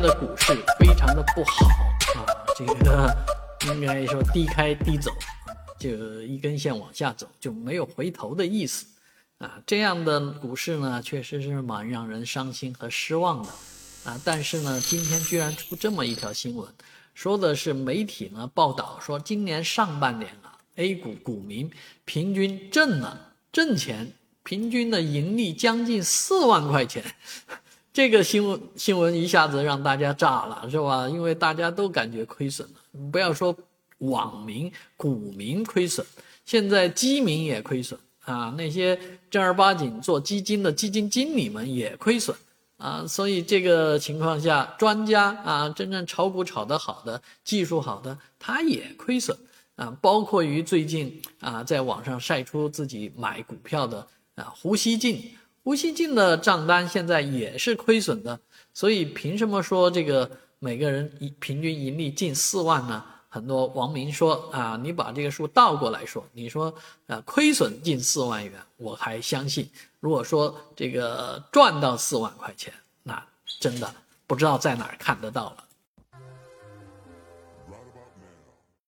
的股市非常的不好啊，这个应该说低开低走，就一根线往下走，就没有回头的意思啊。这样的股市呢，确实是蛮让人伤心和失望的啊。但是呢，今天居然出这么一条新闻，说的是媒体呢报道说，今年上半年啊，A 股股民平均挣了挣钱，平均的盈利将近四万块钱。这个新闻新闻一下子让大家炸了，是吧？因为大家都感觉亏损了。不要说网民、股民亏损，现在基民也亏损啊！那些正儿八经做基金的基金经理们也亏损啊！所以这个情况下，专家啊，真正炒股炒得好的、技术好的，他也亏损啊！包括于最近啊，在网上晒出自己买股票的啊，胡锡进。胡锡进的账单现在也是亏损的，所以凭什么说这个每个人平均盈利近四万呢？很多网民说啊，你把这个数倒过来说，你说啊亏损近四万元，我还相信；如果说这个赚到四万块钱，那真的不知道在哪儿看得到了。